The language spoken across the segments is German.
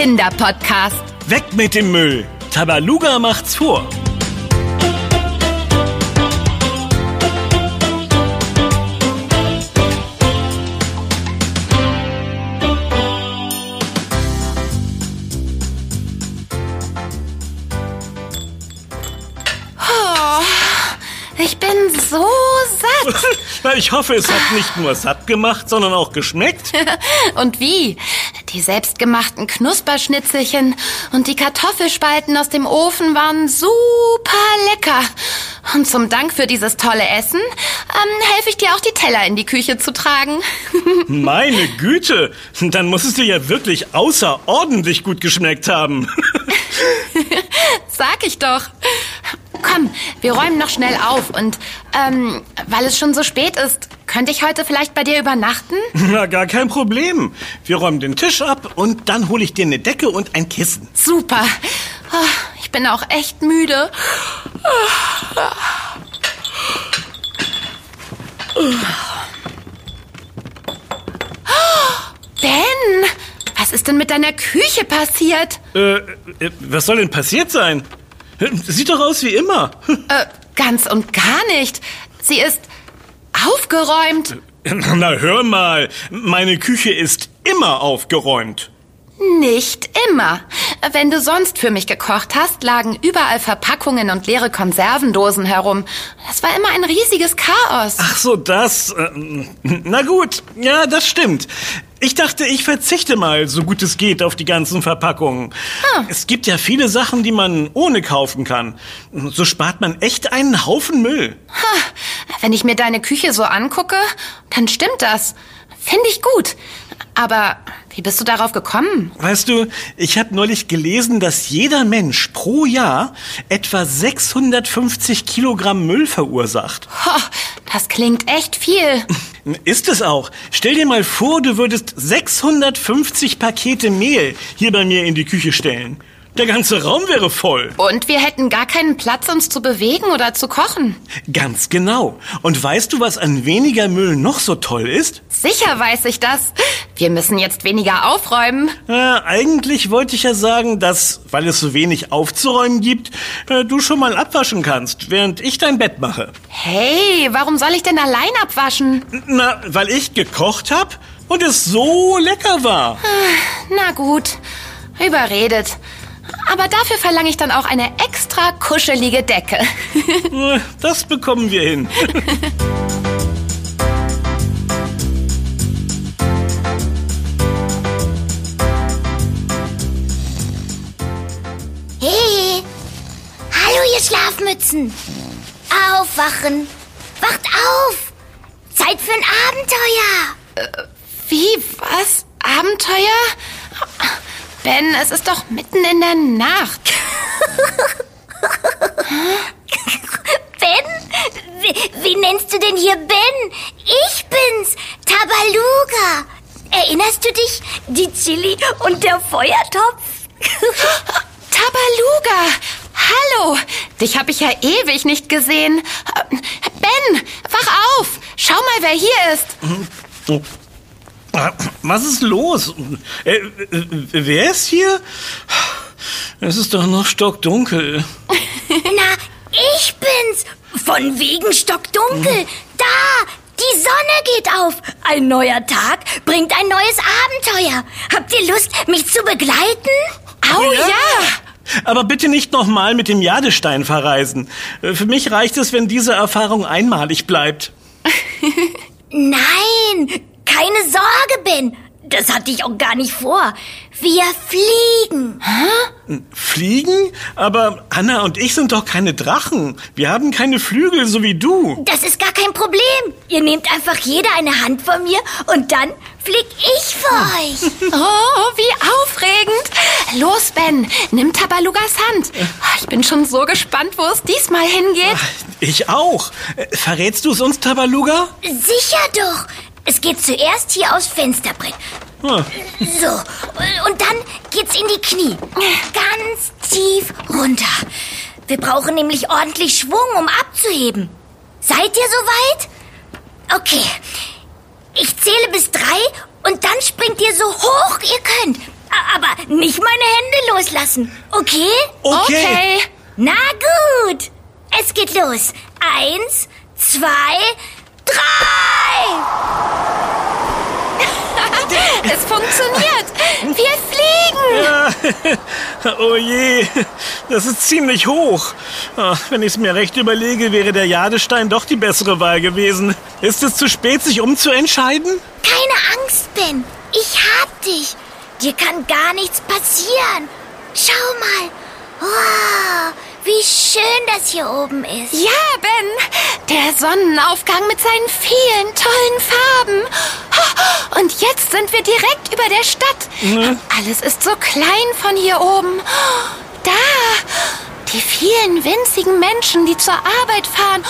Kinderpodcast. Weg mit dem Müll. Tabaluga macht's vor. Oh, ich bin so satt. Ich hoffe, es hat nicht nur satt gemacht, sondern auch geschmeckt. Und wie? Die selbstgemachten Knusperschnitzelchen und die Kartoffelspalten aus dem Ofen waren super lecker. Und zum Dank für dieses tolle Essen ähm, helfe ich dir auch die Teller in die Küche zu tragen. Meine Güte, dann muss es dir ja wirklich außerordentlich gut geschmeckt haben. Sag ich doch. Komm, wir räumen noch schnell auf und ähm, weil es schon so spät ist, könnte ich heute vielleicht bei dir übernachten? Na, gar kein Problem. Wir räumen den Tisch ab und dann hole ich dir eine Decke und ein Kissen. Super. Oh, ich bin auch echt müde. Ben, was ist denn mit deiner Küche passiert? Äh, äh, was soll denn passiert sein? Sieht doch aus wie immer. Äh, ganz und gar nicht. Sie ist aufgeräumt. Na, hör mal. Meine Küche ist immer aufgeräumt. Nicht immer. Wenn du sonst für mich gekocht hast, lagen überall Verpackungen und leere Konservendosen herum. Das war immer ein riesiges Chaos. Ach so, das. Äh, na gut, ja, das stimmt. Ich dachte, ich verzichte mal, so gut es geht, auf die ganzen Verpackungen. Ah. Es gibt ja viele Sachen, die man ohne kaufen kann. So spart man echt einen Haufen Müll. Ha, Wenn ich mir deine Küche so angucke, dann stimmt das. Finde ich gut. Aber wie bist du darauf gekommen? Weißt du, ich habe neulich gelesen, dass jeder Mensch pro Jahr etwa 650 Kilogramm Müll verursacht. Ho, das klingt echt viel. Ist es auch. Stell dir mal vor, du würdest 650 Pakete Mehl hier bei mir in die Küche stellen. Der ganze Raum wäre voll. Und wir hätten gar keinen Platz, uns zu bewegen oder zu kochen. Ganz genau. Und weißt du, was an weniger Müll noch so toll ist? Sicher weiß ich das. Wir müssen jetzt weniger aufräumen. Äh, eigentlich wollte ich ja sagen, dass, weil es so wenig aufzuräumen gibt, äh, du schon mal abwaschen kannst, während ich dein Bett mache. Hey, warum soll ich denn allein abwaschen? Na, weil ich gekocht hab und es so lecker war. Na gut, überredet. Aber dafür verlange ich dann auch eine extra kuschelige Decke. Äh, Das bekommen wir hin. Hey! Hallo, ihr Schlafmützen! Aufwachen! Wacht auf! Zeit für ein Abenteuer! Wie, was? Abenteuer? Ben, es ist doch mitten in der Nacht. Ben? Wie, wie nennst du denn hier Ben? Ich bin's! Tabaluga! Erinnerst du dich? Die Chili und der Feuertopf? Tabaluga! Hallo! Dich habe ich ja ewig nicht gesehen. Ben, wach auf! Schau mal, wer hier ist. Was ist los? Äh, äh, wer ist hier? Es ist doch noch stockdunkel. Na, ich bin's! Von wegen stockdunkel! Da! Die Sonne geht auf! Ein neuer Tag bringt ein neues Abenteuer! Habt ihr Lust, mich zu begleiten? Au ja! Aber bitte nicht nochmal mit dem Jadestein verreisen. Äh, Für mich reicht es, wenn diese Erfahrung einmalig bleibt. Nein! Keine Sorge, Ben! Das hatte ich auch gar nicht vor. Wir fliegen! Fliegen? Aber Anna und ich sind doch keine Drachen. Wir haben keine Flügel, so wie du. Das ist gar kein Problem. Ihr nehmt einfach jeder eine Hand von mir und dann flieg ich für euch. Oh, wie aufregend! Los, Ben, nimm Tabalugas Hand. Ich bin schon so gespannt, wo es diesmal hingeht. Ich auch. Äh, Verrätst du es uns, Tabaluga? Sicher doch. Es geht zuerst hier aufs Fensterbrett. Ah, So, und dann geht's in die Knie. Ganz tief runter. Wir brauchen nämlich ordentlich Schwung, um abzuheben. Seid ihr soweit? Okay. Ich zähle bis drei und dann springt ihr so hoch ihr könnt. Aber nicht meine Hände loslassen, okay? Okay. Na gut. Es geht los. Eins, zwei, drei. Es funktioniert. Wir fliegen. Ja, oh je, das ist ziemlich hoch. Ah, Wenn ich es mir recht überlege, wäre der Jadestein doch die bessere Wahl gewesen. Ist es zu spät, sich umzuentscheiden? Keine Angst, Ben. Ich hab dich. Dir kann gar nichts passieren. Schau mal. Wow, wie schön das hier oben ist. Ja, Ben. Der Sonnenaufgang mit seinen vielen tollen Farben. Und jetzt sind wir direkt über der Stadt. Alles ist so klein von hier oben. Da. Die vielen winzigen Menschen, die zur Arbeit fahren.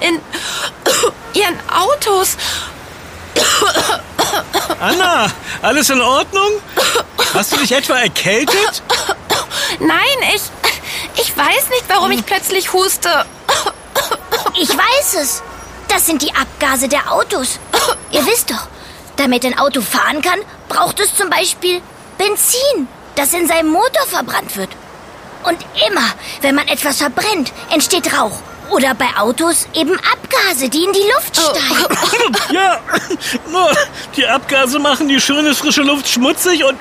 In ihren Autos. Anna, alles in Ordnung? Hast du dich etwa erkältet? Nein, ich. Ich weiß nicht, warum ich plötzlich huste. Ich weiß es. Das sind die Abgase der Autos. Ihr wisst doch, damit ein Auto fahren kann, braucht es zum Beispiel Benzin, das in seinem Motor verbrannt wird. Und immer, wenn man etwas verbrennt, entsteht Rauch. Oder bei Autos eben Abgase, die in die Luft steigen. Ja, nur die Abgase machen die schöne frische Luft schmutzig und,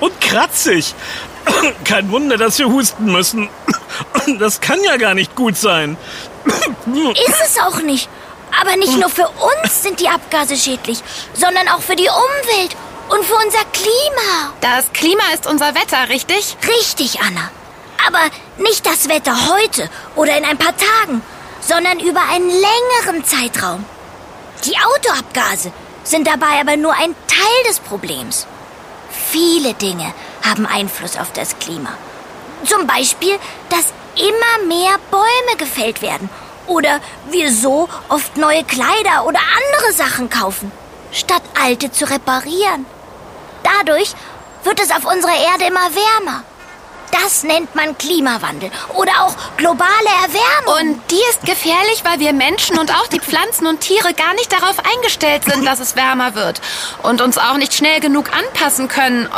und kratzig. Kein Wunder, dass wir husten müssen. Das kann ja gar nicht gut sein. Ist es auch nicht. Aber nicht nur für uns sind die Abgase schädlich, sondern auch für die Umwelt und für unser Klima. Das Klima ist unser Wetter, richtig? Richtig, Anna. Aber nicht das Wetter heute oder in ein paar Tagen, sondern über einen längeren Zeitraum. Die Autoabgase sind dabei aber nur ein Teil des Problems. Viele Dinge haben Einfluss auf das Klima. Zum Beispiel, dass immer mehr Bäume gefällt werden oder wir so oft neue Kleider oder andere Sachen kaufen, statt alte zu reparieren. Dadurch wird es auf unserer Erde immer wärmer. Das nennt man Klimawandel oder auch globale Erwärmung. Und die ist gefährlich, weil wir Menschen und auch die Pflanzen und Tiere gar nicht darauf eingestellt sind, dass es wärmer wird. Und uns auch nicht schnell genug anpassen können.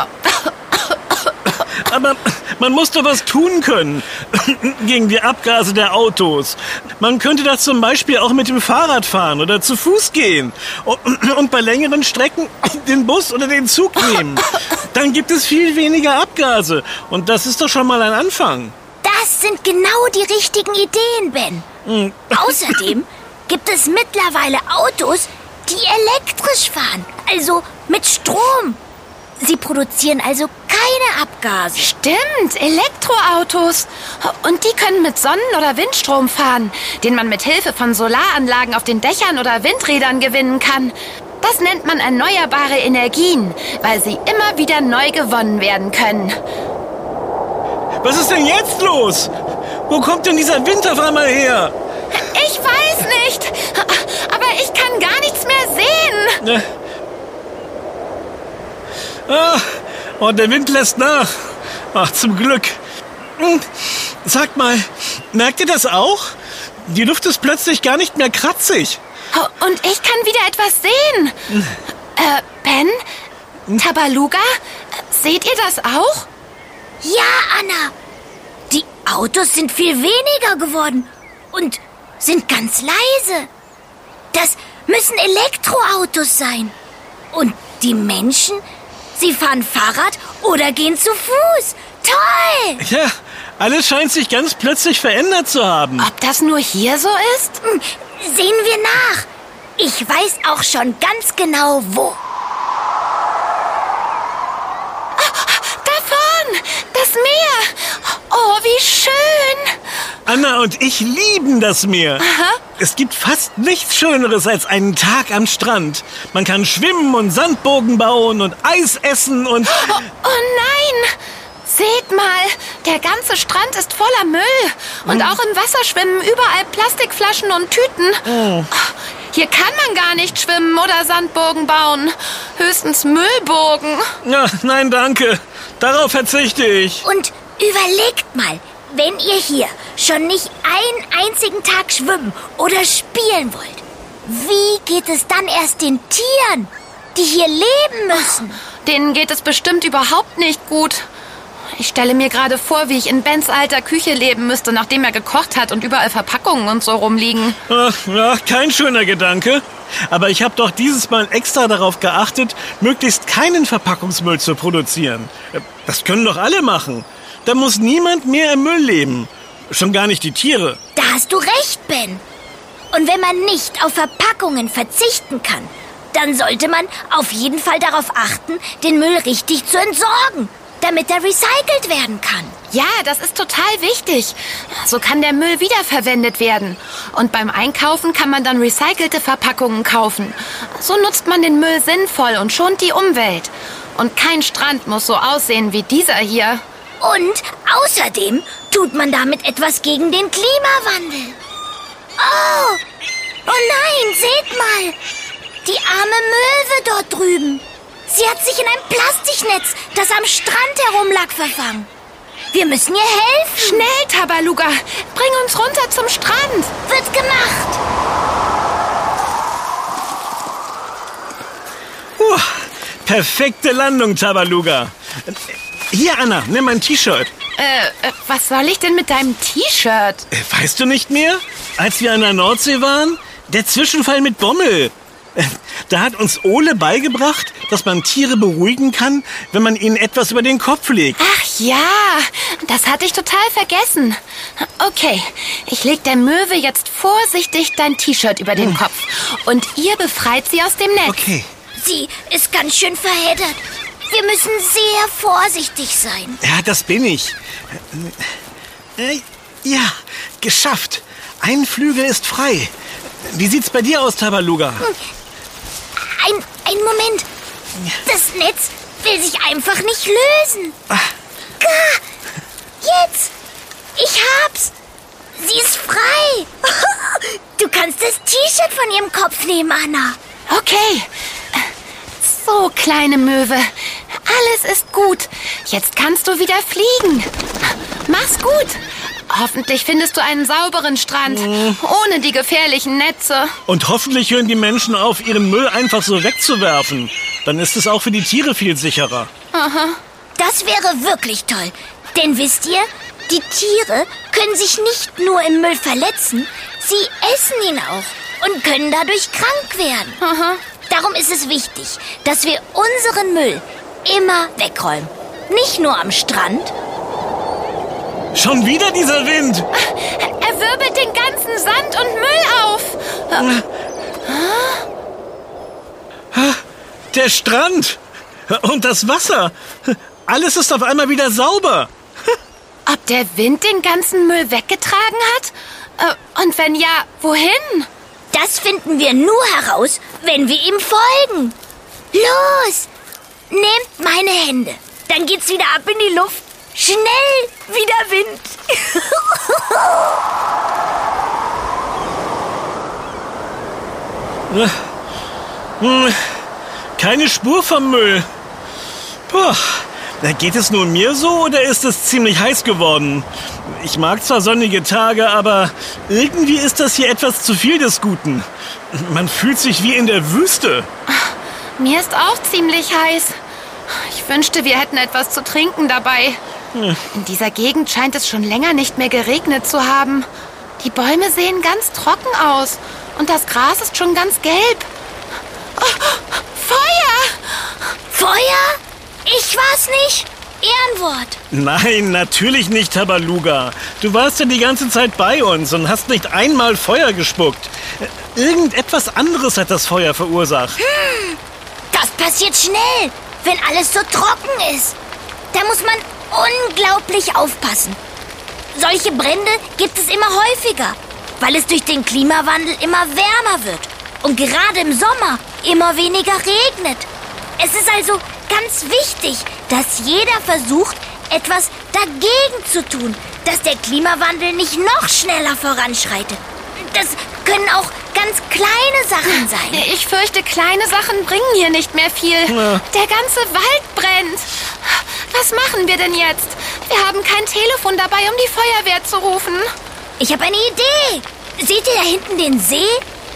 Aber man muss doch was tun können gegen die Abgase der Autos. Man könnte das zum Beispiel auch mit dem Fahrrad fahren oder zu Fuß gehen und bei längeren Strecken den Bus oder den Zug nehmen. Dann gibt es viel weniger Abgase und das ist doch schon mal ein Anfang. Das sind genau die richtigen Ideen, Ben. Außerdem gibt es mittlerweile Autos, die elektrisch fahren, also mit Strom. Sie produzieren also keine Abgase. Stimmt, Elektroautos. Und die können mit Sonnen- oder Windstrom fahren, den man mit Hilfe von Solaranlagen auf den Dächern oder Windrädern gewinnen kann. Das nennt man erneuerbare Energien, weil sie immer wieder neu gewonnen werden können. Was ist denn jetzt los? Wo kommt denn dieser Wind auf einmal her? Ich weiß nicht, aber ich kann gar nichts mehr sehen. Ne? Ah, und der Wind lässt nach. Ach, zum Glück. Hm, Sagt mal, merkt ihr das auch? Die Luft ist plötzlich gar nicht mehr kratzig. Oh, Und ich kann wieder etwas sehen. Äh, Ben? Tabaluga? Seht ihr das auch? Ja, Anna. Die Autos sind viel weniger geworden und sind ganz leise. Das müssen Elektroautos sein. Und die Menschen, sie fahren Fahrrad oder gehen zu Fuß. Toll! Ja, alles scheint sich ganz plötzlich verändert zu haben. Ob das nur hier so ist? Hm, Sehen wir nach. Ich weiß auch schon ganz genau, wo. Davon! Das Meer! Oh, wie schön! Anna und ich lieben das Meer. Es gibt fast nichts Schöneres als einen Tag am Strand. Man kann schwimmen und Sandburgen bauen und Eis essen und... Oh, oh nein! Seht mal, der ganze Strand ist voller Müll. Und auch im Wasser schwimmen überall Plastikflaschen und Tüten. Hier kann man gar nicht schwimmen oder Sandburgen bauen. Höchstens Müllburgen. Ja, nein, danke. Darauf verzichte ich. Und überlegt mal, wenn ihr hier schon nicht einen einzigen Tag schwimmen oder spielen wollt, wie geht es dann erst den Tieren? die hier leben müssen. Denen geht es bestimmt überhaupt nicht gut. Ich stelle mir gerade vor, wie ich in Bens alter Küche leben müsste, nachdem er gekocht hat und überall Verpackungen und so rumliegen. Ach, ja, kein schöner Gedanke. Aber ich habe doch dieses Mal extra darauf geachtet, möglichst keinen Verpackungsmüll zu produzieren. Das können doch alle machen. Da muss niemand mehr im Müll leben. Schon gar nicht die Tiere. Da hast du recht, Ben. Und wenn man nicht auf Verpackungen verzichten kann, dann sollte man auf jeden Fall darauf achten, den Müll richtig zu entsorgen, damit er recycelt werden kann. Ja, das ist total wichtig. So kann der Müll wiederverwendet werden. Und beim Einkaufen kann man dann recycelte Verpackungen kaufen. So nutzt man den Müll sinnvoll und schont die Umwelt. Und kein Strand muss so aussehen wie dieser hier. Und außerdem tut man damit etwas gegen den Klimawandel. Oh, oh nein, seht mal. Die arme Möwe dort drüben. Sie hat sich in ein Plastiknetz, das am Strand herumlag, verfangen. Wir müssen ihr helfen. Schnell, Tabaluga. Bring uns runter zum Strand. Wird gemacht. Puh, perfekte Landung, Tabaluga. Hier, Anna, nimm mein T-Shirt. Äh, äh, was soll ich denn mit deinem T-Shirt? Äh, Weißt du nicht mehr? Als wir an der Nordsee waren? Der Zwischenfall mit Bommel. Da hat uns Ole beigebracht, dass man Tiere beruhigen kann, wenn man ihnen etwas über den Kopf legt. Ach ja, das hatte ich total vergessen. Okay, ich leg der Möwe jetzt vorsichtig dein T-Shirt über den Kopf. Und ihr befreit sie aus dem Netz. Okay. Sie ist ganz schön verheddert. Wir müssen sehr vorsichtig sein. Ja, das bin ich. Äh, ja, geschafft. Ein Flügel ist frei. Wie sieht's bei dir aus, Tabaluga? Ein, ein Moment. Das Netz will sich einfach nicht lösen. Ah. Jetzt. Ich hab's. Sie ist frei. Du kannst das T-Shirt von ihrem Kopf nehmen, Anna. Okay. So, kleine Möwe. Alles ist gut. Jetzt kannst du wieder fliegen. Mach's gut. Hoffentlich findest du einen sauberen Strand, ohne die gefährlichen Netze. Und hoffentlich hören die Menschen auf, ihren Müll einfach so wegzuwerfen. Dann ist es auch für die Tiere viel sicherer. Das wäre wirklich toll. Denn wisst ihr, die Tiere können sich nicht nur im Müll verletzen, sie essen ihn auch und können dadurch krank werden. Darum ist es wichtig, dass wir unseren Müll immer wegräumen. Nicht nur am Strand, Schon wieder dieser Wind. Er wirbelt den ganzen Sand und Müll auf. Der Strand. Und das Wasser. Alles ist auf einmal wieder sauber. Ob der Wind den ganzen Müll weggetragen hat? Äh, Und wenn ja, wohin? das finden wir nur heraus, wenn wir ihm folgen. Los, nehmt meine Hände. Dann geht's wieder ab in die Luft. Schnell, wieder Wind. Hm, Keine Spur vom Müll. Puh. Geht es nur mir so oder ist es ziemlich heiß geworden? Ich mag zwar sonnige Tage, aber irgendwie ist das hier etwas zu viel des Guten. Man fühlt sich wie in der Wüste. Mir ist auch ziemlich heiß. Ich wünschte, wir hätten etwas zu trinken dabei. In dieser Gegend scheint es schon länger nicht mehr geregnet zu haben. Die Bäume sehen ganz trocken aus und das Gras ist schon ganz gelb. Oh, Feuer! Feuer? Ich war's nicht. Ehrenwort. Nein, natürlich nicht, Tabaluga. Du warst ja die ganze Zeit bei uns und hast nicht einmal Feuer gespuckt. Irgendetwas anderes hat das Feuer verursacht. Das passiert schnell, wenn alles so trocken ist. Da muss man unglaublich aufpassen. Solche Brände gibt es immer häufiger, weil es durch den Klimawandel immer wärmer wird und gerade im Sommer immer weniger regnet. Es ist also ganz wichtig, dass jeder versucht, etwas dagegen zu tun, dass der Klimawandel nicht noch schneller voranschreitet. Das können auch ganz kleine Sachen sein. Ich fürchte, kleine Sachen bringen hier nicht mehr viel. Ja. Der ganze Wald brennt. Was machen wir denn jetzt? Wir haben kein Telefon dabei, um die Feuerwehr zu rufen. Ich habe eine Idee. Seht ihr da hinten den See?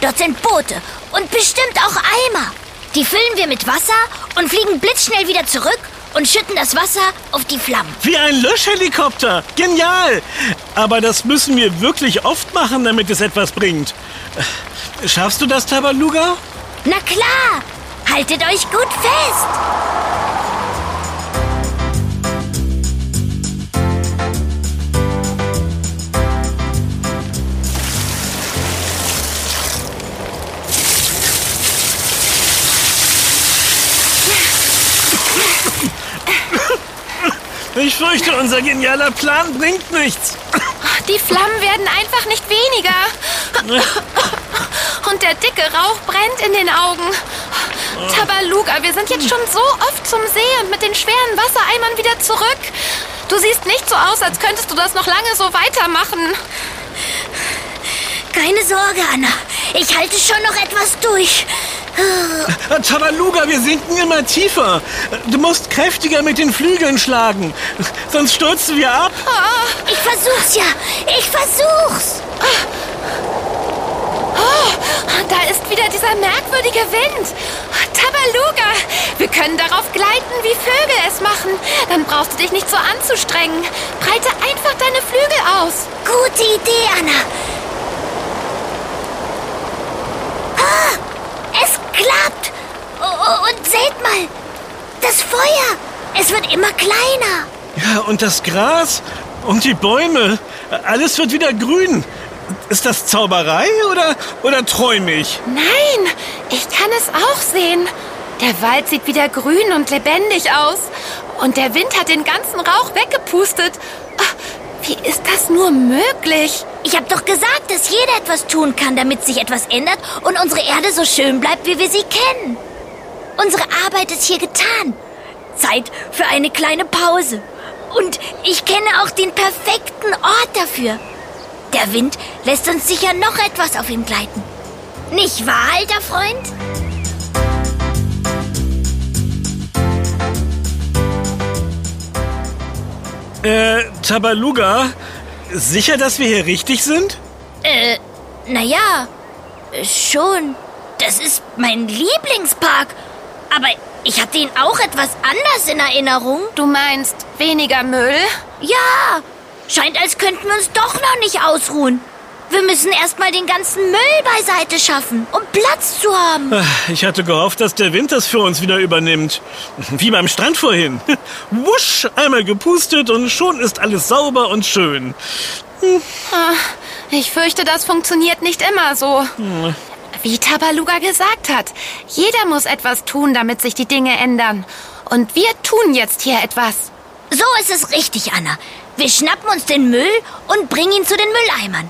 Dort sind Boote und bestimmt auch Eimer. Die füllen wir mit Wasser und fliegen blitzschnell wieder zurück und schütten das Wasser auf die Flammen. Wie ein Löschhelikopter. Genial. Aber das müssen wir wirklich oft machen, damit es etwas bringt. Schaffst du das, Tabaluga? Na klar! Haltet euch gut fest! Ich fürchte, unser genialer Plan bringt nichts. Die Flammen werden einfach nicht weniger. Und der dicke Rauch brennt in den Augen. Tabaluga, wir sind jetzt schon so oft zum See und mit den schweren Wassereimern wieder zurück. Du siehst nicht so aus, als könntest du das noch lange so weitermachen. Keine Sorge, Anna. Ich halte schon noch etwas durch. Tabaluga, wir sinken immer tiefer. Du musst kräftiger mit den Flügeln schlagen. Sonst stürzen wir ab. Ich versuch's ja. Ich versuch's. Da ist wieder dieser merkwürdige Wind. Tabaluga, wir können darauf gleiten, wie Vögel es machen. Dann brauchst du dich nicht so anzustrengen. Breite einfach deine Flügel aus. Gute Idee, Anna. Ah, es klappt. Oh, und seht mal, das Feuer. Es wird immer kleiner. Ja, und das Gras und die Bäume. Alles wird wieder grün. Ist das Zauberei oder, oder träume ich? Nein, ich kann es auch sehen. Der Wald sieht wieder grün und lebendig aus. Und der Wind hat den ganzen Rauch weggepustet. Wie ist das nur möglich? Ich habe doch gesagt, dass jeder etwas tun kann, damit sich etwas ändert und unsere Erde so schön bleibt, wie wir sie kennen. Unsere Arbeit ist hier getan. Zeit für eine kleine Pause. Und ich kenne auch den perfekten Ort dafür. Der Wind lässt uns sicher noch etwas auf ihm gleiten. Nicht wahr, alter Freund? Äh, Tabaluga, sicher, dass wir hier richtig sind? Äh, naja, schon. Das ist mein Lieblingspark. Aber ich hatte ihn auch etwas anders in Erinnerung. Du meinst weniger Müll? Ja, scheint, als könnten wir uns doch noch nicht ausruhen. Wir müssen erstmal den ganzen Müll beiseite schaffen, um Platz zu haben. Ich hatte gehofft, dass der Wind das für uns wieder übernimmt. Wie beim Strand vorhin. Wusch, einmal gepustet und schon ist alles sauber und schön. Ah, Ich fürchte, das funktioniert nicht immer so. Wie Tabaluga gesagt hat, jeder muss etwas tun, damit sich die Dinge ändern. Und wir tun jetzt hier etwas. So ist es richtig, Anna. Wir schnappen uns den Müll und bringen ihn zu den Mülleimern.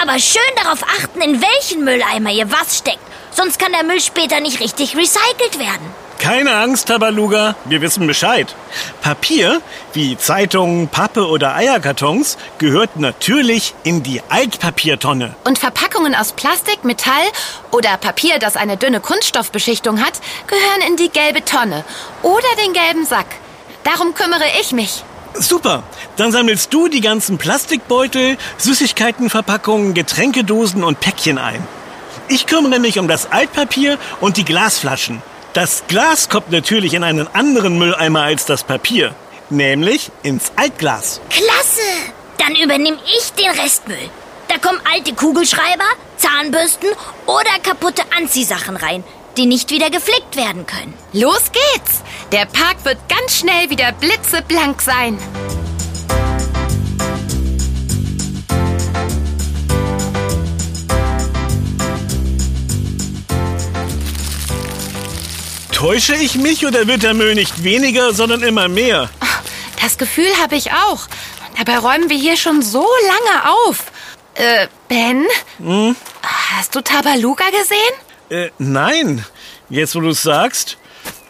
Aber schön darauf achten, in welchen Mülleimer ihr was steckt. Sonst kann der Müll später nicht richtig recycelt werden. Keine Angst, Tabaluga, wir wissen Bescheid. Papier, wie Zeitungen, Pappe oder Eierkartons, gehört natürlich in die Altpapiertonne. Und Verpackungen aus Plastik, Metall oder Papier, das eine dünne Kunststoffbeschichtung hat, gehören in die gelbe Tonne oder den gelben Sack. Darum kümmere ich mich. Super, dann sammelst du die ganzen Plastikbeutel, Süßigkeitenverpackungen, Getränkedosen und Päckchen ein. Ich kümmere mich um das Altpapier und die Glasflaschen. Das Glas kommt natürlich in einen anderen Mülleimer als das Papier, nämlich ins Altglas. Klasse! Dann übernehme ich den Restmüll. Da kommen alte Kugelschreiber, Zahnbürsten oder kaputte Anziehsachen rein, die nicht wieder geflickt werden können. Los geht's! Der Park wird ganz schnell wieder blitzeblank sein. Täusche ich mich oder wird der Müll nicht weniger, sondern immer mehr? Das Gefühl habe ich auch. Dabei räumen wir hier schon so lange auf. Äh, Ben? Hast du Tabaluga gesehen? Äh, nein. Jetzt, wo du es sagst.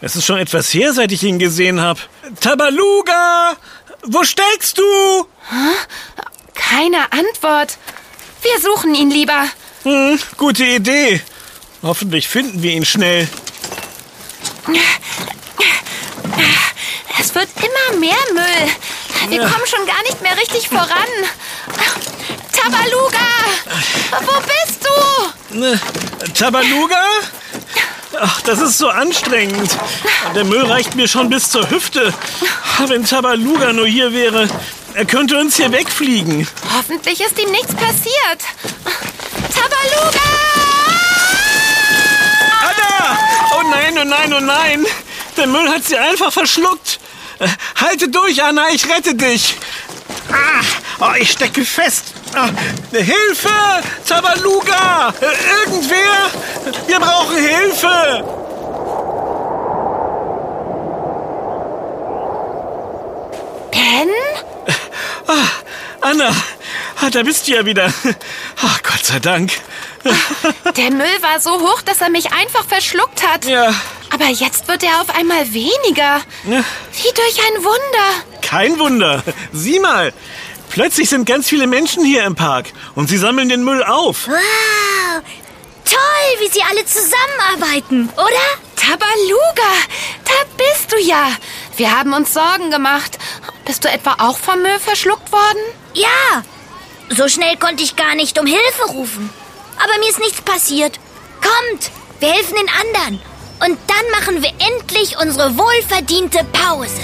Es ist schon etwas her, seit ich ihn gesehen habe. Tabaluga! Wo steckst du? Keine Antwort. Wir suchen ihn lieber. Hm, gute Idee. Hoffentlich finden wir ihn schnell. Es wird immer mehr Müll. Wir Ja. kommen schon gar nicht mehr richtig voran. Tabaluga! Wo bist du? Tabaluga? Ach, das ist so anstrengend. Der Müll reicht mir schon bis zur Hüfte. Wenn Tabaluga nur hier wäre, er könnte uns hier wegfliegen. Hoffentlich ist ihm nichts passiert. Tabaluga! Anna! Oh nein, oh nein, oh nein! Der Müll hat sie einfach verschluckt. Äh, Halte durch, Anna, ich rette dich. Ah, oh, ich stecke fest. Ah, Hilfe! Tabaluga! Äh, Irgendwer! Wir brauchen Hilfe! Ben? Anna, ah, da bist du ja wieder. Ach, Gott sei Dank. Der Müll war so hoch, dass er mich einfach verschluckt hat. Ja, Aber jetzt wird er auf einmal weniger. Ja. Wie durch ein Wunder. kein Wunder. Sieh mal. Plötzlich sind ganz viele Menschen hier im Park und sie sammeln den Müll auf. Wow. Toll, wie sie alle zusammenarbeiten, oder? Tabaluga, da bist du ja. Wir haben uns Sorgen gemacht. Bist du etwa auch vom Müll verschluckt worden? Ja. So schnell konnte ich gar nicht um Hilfe rufen. Aber mir ist nichts passiert. Kommt, wir helfen den anderen. Und dann machen wir endlich unsere wohlverdiente Pause.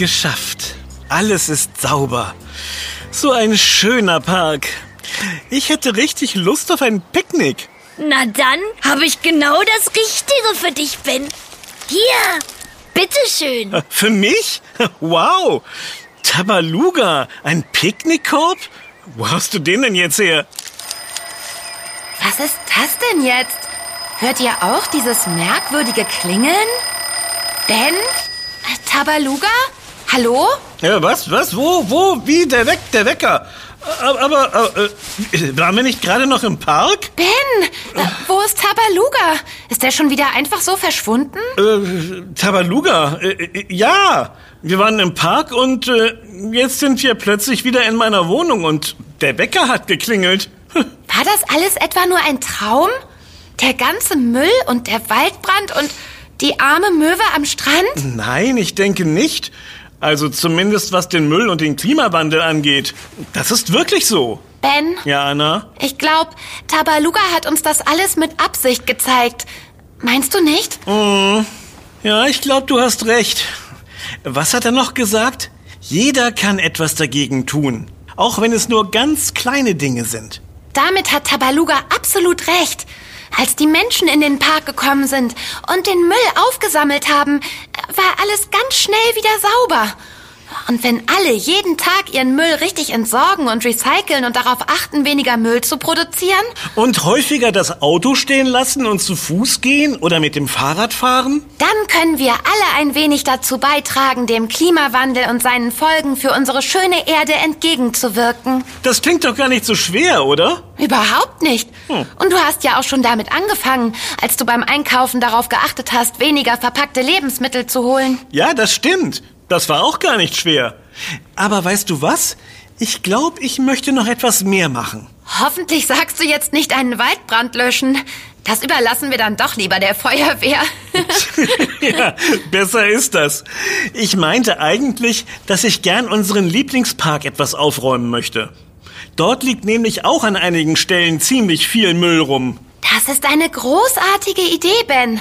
Geschafft. Alles ist sauber. So ein schöner Park. Ich hätte richtig Lust auf ein Picknick. Na dann habe ich genau das Richtige für dich, Ben. Hier, bitteschön. Für mich? Wow. Tabaluga, ein Picknickkorb? Wo hast du den denn jetzt her? Was ist das denn jetzt? Hört ihr auch dieses merkwürdige Klingeln? Ben? Tabaluga? Hallo? Ja, was, was, wo, wo, wie, der Weck, der Wecker. Aber, aber äh, waren wir nicht gerade noch im Park? Ben, äh, wo ist Tabaluga? Ist der schon wieder einfach so verschwunden? Äh, Tabaluga, äh, äh, ja. Wir waren im Park und äh, jetzt sind wir plötzlich wieder in meiner Wohnung und der Wecker hat geklingelt. War das alles etwa nur ein Traum? Der ganze Müll und der Waldbrand und die arme Möwe am Strand? Nein, ich denke nicht. Also zumindest was den Müll und den Klimawandel angeht. Das ist wirklich so. Ben, Ja, Anna? ich glaube, Tabaluga hat uns das alles mit Absicht gezeigt. Meinst du nicht? Ja, ich glaube, du hast recht. Was hat er noch gesagt? Jeder kann etwas dagegen tun. Auch wenn es nur ganz kleine Dinge sind. Damit hat Tabaluga absolut recht. Als die Menschen in den Park gekommen sind und den Müll aufgesammelt haben, war alles ganz schnell wieder sauber. Und wenn alle jeden Tag ihren Müll richtig entsorgen und recyceln und darauf achten, weniger Müll zu produzieren, Und häufiger das Auto stehen lassen und zu Fuß gehen oder mit dem Fahrrad fahren? dann können wir alle ein wenig dazu beitragen, dem Klimawandel und seinen Folgen für unsere schöne Erde entgegenzuwirken. Das klingt doch gar nicht so schwer, oder? Überhaupt nicht. Und du hast ja auch schon damit angefangen, als du beim Einkaufen darauf geachtet hast, weniger verpackte Lebensmittel zu holen. Ja, das stimmt. Das war auch gar nicht schwer. Aber weißt du was? Ich glaube, ich möchte noch etwas mehr machen. Hoffentlich sagst du jetzt nicht einen Waldbrand löschen. Das überlassen wir dann doch lieber der Feuerwehr. ja, besser ist das. Ich meinte eigentlich, dass ich gern unseren Lieblingspark etwas aufräumen möchte. Dort liegt nämlich auch an einigen Stellen ziemlich viel Müll rum. Das ist eine großartige Idee, Ben.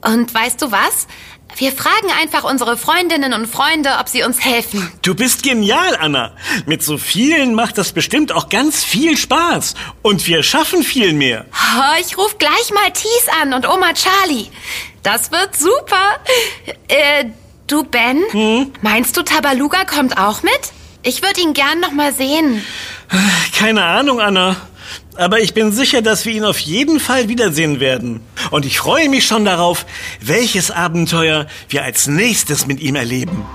Und weißt du was? Wir fragen einfach unsere Freundinnen und Freunde, ob sie uns helfen. Du bist genial, Anna. Mit so vielen macht das bestimmt auch ganz viel Spaß. Und wir schaffen viel mehr. Oh, ich ruf gleich mal Thies an und Oma Charlie. Das wird super. Äh, du Ben, meinst du Tabaluga kommt auch mit? Ich würde ihn gern noch mal sehen. Keine Ahnung, Anna. Aber ich bin sicher, dass wir ihn auf jeden Fall wiedersehen werden. Und ich freue mich schon darauf, welches Abenteuer wir als nächstes mit ihm erleben.